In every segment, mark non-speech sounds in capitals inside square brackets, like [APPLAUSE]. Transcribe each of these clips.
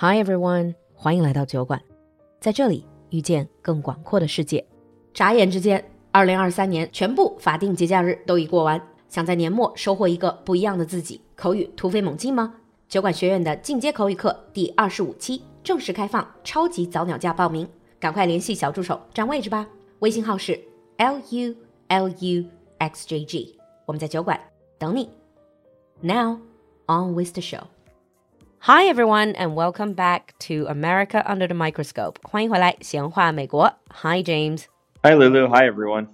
Hi everyone，欢迎来到酒馆，在这里遇见更广阔的世界。眨眼之间，二零二三年全部法定节假日都已过完，想在年末收获一个不一样的自己，口语突飞猛进吗？酒馆学院的进阶口语课第二十五期正式开放，超级早鸟价报名，赶快联系小助手占位置吧。微信号是 l u l u x j g，我们在酒馆等你。Now on with the show. Hi everyone and welcome back to America Under the Microscope. 欢迎回来，闲话美国。Hi James. Hi Lulu. Hi everyone.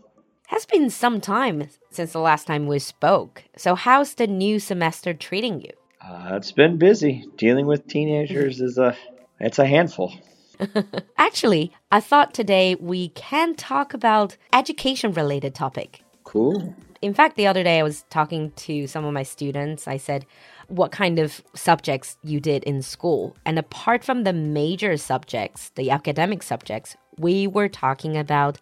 Has been some time since the last time we spoke. So how's the new semester treating you? Uh, it's been busy. Dealing with teenagers is a it's a handful. [LAUGHS] Actually, I thought today we can talk about education related topic. Cool. In fact, the other day I was talking to some of my students. I said, what kind of subjects you did in school. And apart from the major subjects, the academic subjects, we were talking about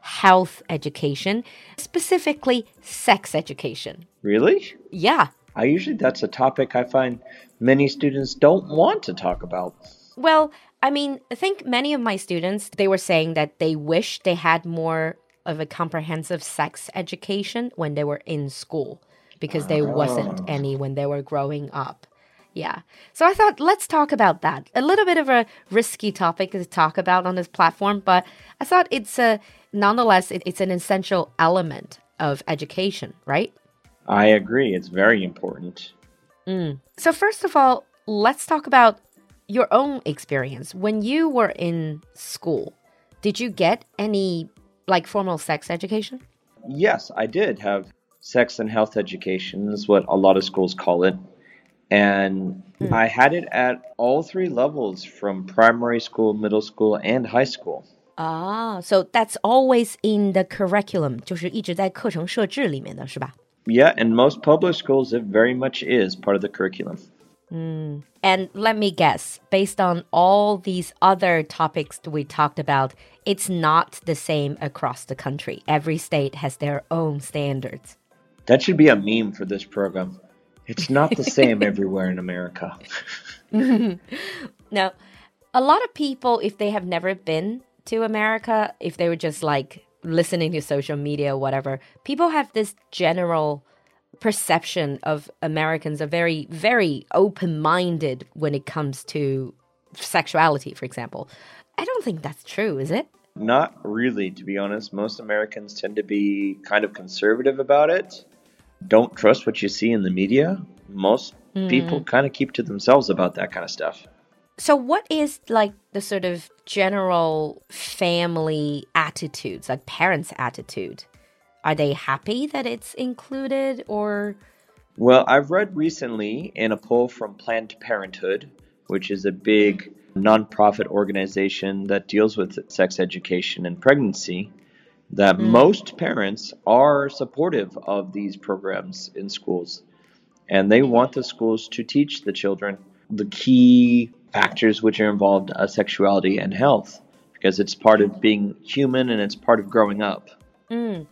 health education, specifically sex education. Really? Yeah. I usually that's a topic I find many students don't want to talk about. Well, I mean, I think many of my students they were saying that they wish they had more of a comprehensive sex education when they were in school because there wasn't oh. any when they were growing up. Yeah. So I thought let's talk about that. A little bit of a risky topic to talk about on this platform, but I thought it's a nonetheless it, it's an essential element of education, right? I agree. It's very important. Mm. So first of all, let's talk about your own experience when you were in school. Did you get any like formal sex education? Yes, I did have sex and health education is what a lot of schools call it. And I had it at all three levels from primary school, middle school, and high school. Ah, so that's always in the curriculum, 就是一直在课程设置里面的是吧？ Yeah, in most public schools, it very much is part of the curriculum. And let me guess, based on all these other topics that we talked about, it's not the same across the country. Every state has their own standards. That should be a meme for this program. It's not the same [LAUGHS] everywhere in America. [LAUGHS] Now, a lot of people, if they have never been to America, if they were just like listening to social media or whatever, people have this general perception of Americans are very, very open minded when it comes to sexuality, for example. I don't think that's true, is it? Not really, to be honest. Most Americans tend to be kind of conservative about it. Don't trust what you see in the media. Most hmm. people kind of keep to themselves about that kind of stuff. So, what is like the sort of general family attitudes, like parents' attitude? Are they happy that it's included or? Well, I've read recently in a poll from Planned Parenthood, which is a big nonprofit organization that deals with sex education and pregnancy, that most parents are supportive of these programs in schools. And they want the schools to teach the children the key factors which are involved uh, sexuality and health because it's part of being human and it's part of growing up.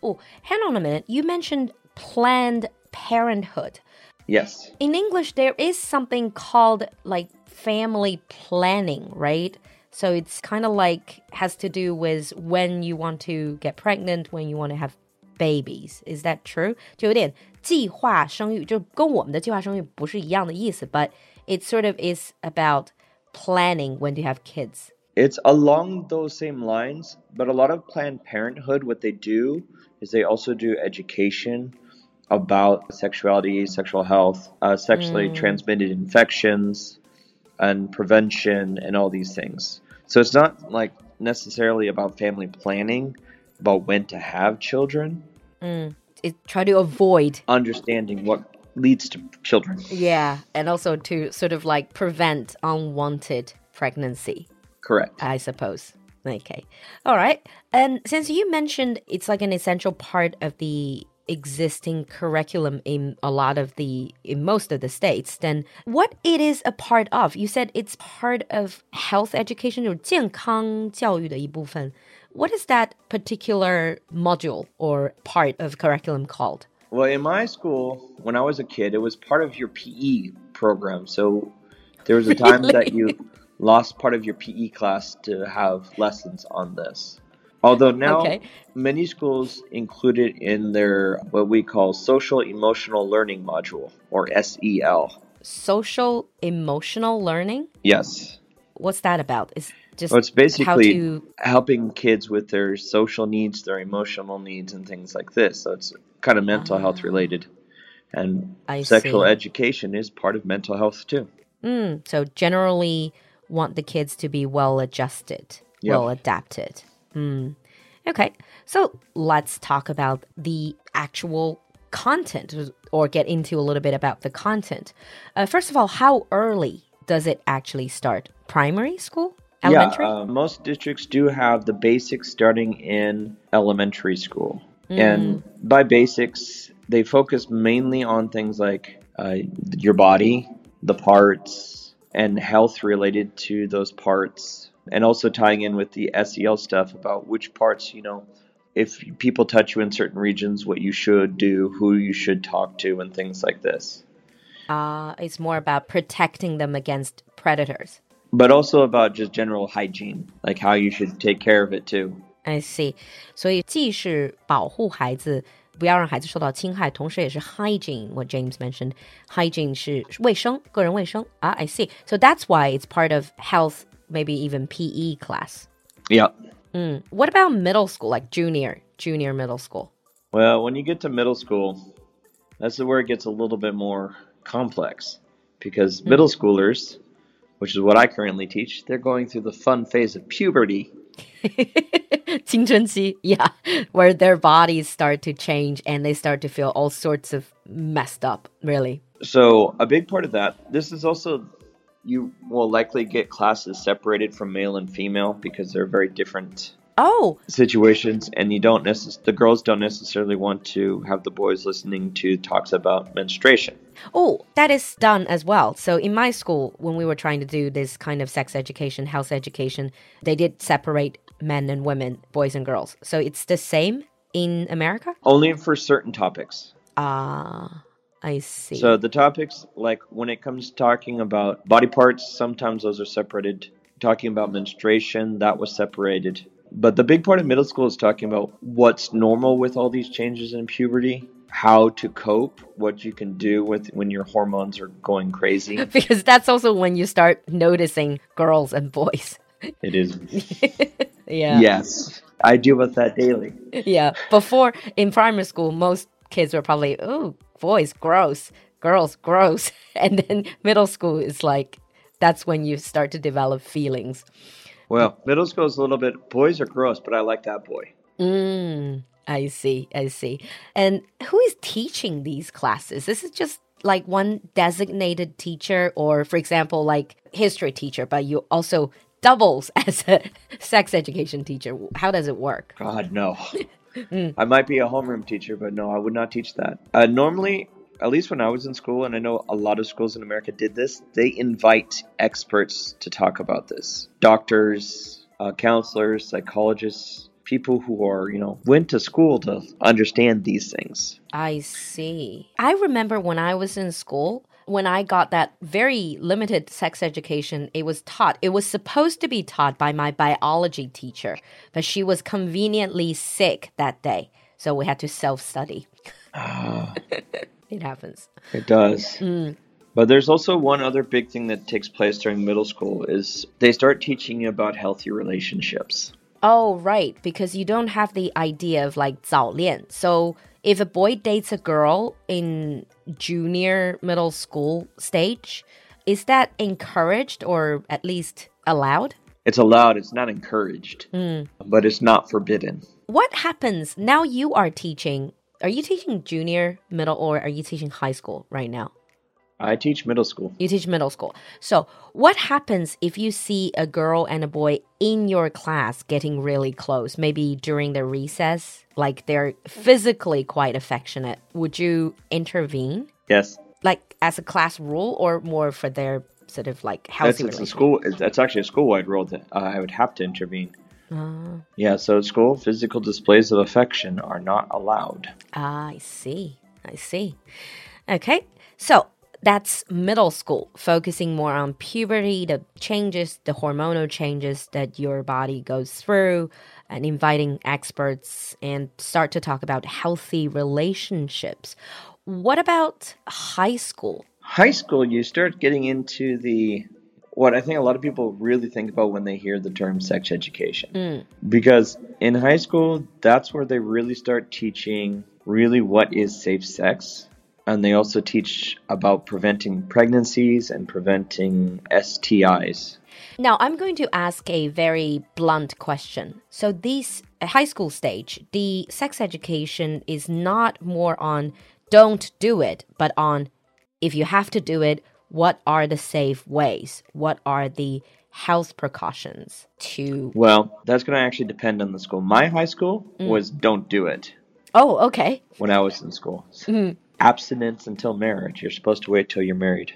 Oh, hang on a minute. You mentioned Planned Parenthood. Yes. In English, there is something called like family planning, right? So it's kind of like has to do with when you want to get pregnant, when you want to have babies. Is that true? 就有点计划生育，就跟我们的计划生育不是一样的意思，but it sort of is about planning when to have kids. It's along those same lines, but a lot of Planned Parenthood, what they do is they also do education about sexuality, sexual health, uh, sexually transmitted infections, and prevention, and all these things. So it's not like necessarily about family planning, about when to have children, mm. It try to avoid understanding what leads to children. Yeah, and also to sort of like prevent unwanted pregnancy, Correct. I suppose. Okay. All right. And since you mentioned it's like an essential part of the existing curriculum in a lot of the in most of the states, then what it is a part of? You said it's part of health education 就是健康教育的一部分. What is that particular module or part of curriculum called? Well, in my school, when I was a kid, it was part of your PE program. So there was a time that you lost part of your PE class to have lessons on this. Although [LAUGHS] now Okay. many schools include it in their what we call social emotional learning module or SEL. Social emotional learning. Yes. What's that about? It's just Well, it's how basically to. helping kids with their social needs, their emotional needs, and things like this. So it's kind of mental health related. And I sexual see. education is part of mental health too. Mm, so generally, want the kids to be well adjusted, Yep. well adapted. Mm. Okay, so let's talk about the actual content or get into a little bit about the content. Uh, first of all, how early does it actually start? Primary school? Elementary? Yeah, uh, most districts do have the basics starting in elementary school. And by basics, they focus mainly on things like uh, your body, the parts, and health related to those parts And also tying in with the SEL stuff about which parts, you know, if people touch you in certain regions, what you should do, who you should talk to, and things like this. uh, it's more about protecting them against predators. But also about just general hygiene, like how you should take care of it too. I see，所以既是保护孩子，不要让孩子受到侵害，同时也是 hygiene。What James mentioned, hygiene 是卫生，个人卫生啊。I see. So that's why it's part of health, maybe even PE class. Yeah. What about middle school, like junior, junior middle school? Well, when you get to middle school, that's where it gets a little bit more complex because middle schoolers, which is what I currently teach, they're going through the fun phase of puberty. [LAUGHS] 青春期, yeah, where their bodies start to change and they start to feel all sorts of messed up. Really. So, a big part of that, this is also you will likely get classes separated from male and female because they're very different Oh, situations and you don't necess- the girls don't necessarily want to have the boys listening to talks about menstruation. Oh, that is done as well. So in my school, when we were trying to do this kind of sex education, health education, they did separate men and women, boys and girls. So it's the same in America? Only for certain topics. Ah, I see. So the topics, like when it comes to talking about body parts, sometimes those are separated. Talking about menstruation, that was separated. But the big part of middle school is talking about what's normal with all these changes in puberty, how to cope, what you can do with when your hormones are going crazy. [LAUGHS] because that's also when you start noticing girls and boys. It is [LAUGHS] Yeah. yes. I deal with that daily. Yeah. Before in primary school, most kids were probably, oh, boys, gross, girls, gross. [LAUGHS] And then middle school is like, that's when you start to develop feelings. Well, middle school is a little bit boys are gross, but I like that boy. Mm, I see, I see. And who is teaching these classes? This is just like one designated teacher, or for example, like history teacher, but you also doubles [LAUGHS] as a sex education teacher. How does it work? God, no. [LAUGHS] I might be a homeroom teacher, but no, I would not teach that. Uh, normally, at least when I was in school, and I know a lot of schools in America did this, they invite experts to talk about this doctors, uh, counselors, psychologists, people who are, you know, went to school to understand these things. I see. I remember when I was in school, when I got that very limited sex education, it was taught. It was supposed to be taught by my biology teacher, but she was conveniently sick that day. So we had to self study. Ah. [LAUGHS] it happens. It does. Mm. But there's also one other big thing that takes place during middle school is they start teaching you about healthy relationships. Oh, right. Because you don't have the idea of like 早恋. So if a boy dates a girl in junior middle school stage, is that encouraged or at least allowed? It's allowed, it's not encouraged, hmm. but it's not forbidden. What happens now you are teaching? Are you teaching junior, middle, or are you teaching high school right now? I teach middle school. You teach middle school. So, what happens if you see a girl and a boy in your class getting really close, maybe during the recess, like they're physically quite affectionate? Would you intervene, Yes, like as a class rule, or more for their sort of like that's healthy it's a school. It's, that's actually a school-wide rule that uh, I would have to intervene. Ah, Yeah, so at school, physical displays of affection are not allowed. ah, I see. I see. Okay. So that's middle school, focusing more on puberty, the changes, the hormonal changes that your body goes through, and inviting experts and start to talk about healthy relationships. What about high school? High school, you start getting into the what I think a lot of people really think about when they hear the term sex education. Mm. Because in high school, that's where they really start teaching really what is safe sex. And they also teach about preventing pregnancies and preventing STIs. Now, I'm going to ask a very blunt question. So, this high school stage, the sex education is not more on don't do it, but on if you have to do it, what are the safe ways? What are the health precautions to. Well, that's going to actually depend on the school. My high school mm. was don't do it Oh, okay. when I was in school. Mm. Abstinence until marriage. You're supposed to wait till you're married.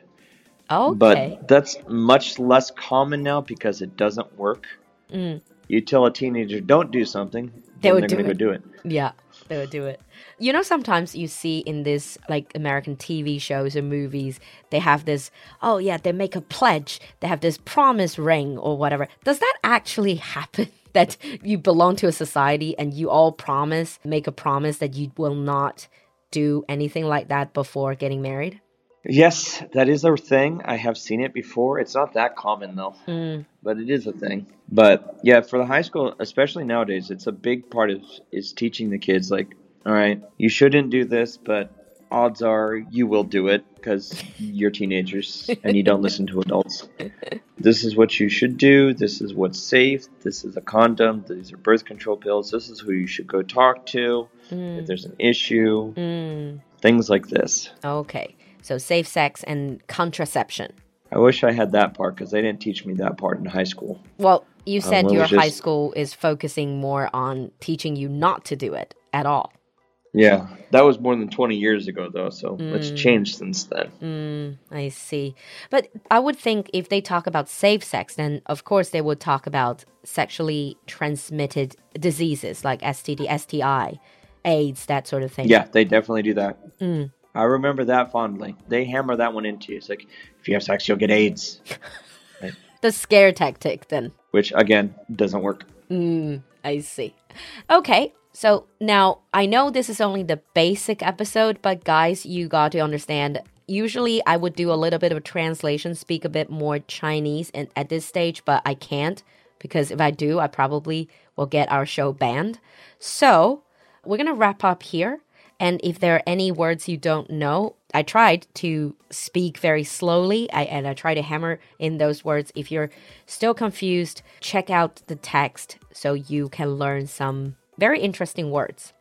Okay. But that's much less common now because it doesn't work. You tell a teenager don't do something, Mm. They would they're do it. go do it. Yeah, they would do it. You know, sometimes you see in this like American TV shows or movies, they have this, oh yeah, they make a pledge, they have this promise ring or whatever. Does that actually [LAUGHS] happen? [LAUGHS] That you belong to a society and you all promise, make a promise that you will not do anything like that before getting married? Yes, that is a thing. I have seen it before. It's not that common though, Mm. but it is a thing. But yeah, for the high school, especially nowadays, it's a big part of is teaching the kids like, all right, you shouldn't do this, but odds are you will do it because you're teenagers and you don't listen to adults. [LAUGHS] This is what you should do. This is what's safe. This is a condom. These are birth control pills. This is who you should go talk to if there's an issue. Mm. Things like this. Okay, so safe sex and contraception. I wish I had that part because they didn't teach me that part in high school. Well, you said well, your it's high school is focusing more on teaching you not to do it at all. Yeah, that was more than 20 years ago, though, so it's changed since then. Mm, I see. But I would think if they talk about safe sex, then of course they would talk about sexually transmitted diseases like STD, STI, AIDS, that sort of thing. Yeah, they definitely do that. I remember that fondly. They hammer that one into you. It's like, if you have sex, you'll get AIDS, [LAUGHS] The scare tactic, then. which, again, doesn't work. Mm, I see. Okay, so now I know this is only the basic episode, but guys, you got to understand. Usually, I would do a little bit of a translation, speak a bit more Chinese, and at this stage, but I can't because if I do, I probably will get our show banned. So we're gonna wrap up here. And if there are any words you don't know, I tried to speak very slowly I, and I try to hammer in those words. If you're still confused, check out the text so you can learn some very interesting words.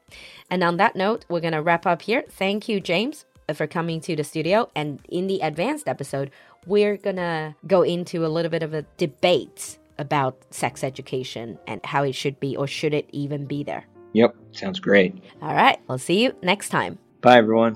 And on that note, we're going to wrap up here. Thank you, James, for coming to the studio. And in the advanced episode, we're going to go into a little bit of a debate about sex education and how it should be or should it even be there. Yep, sounds great. All right, we'll see you next time. Bye, everyone.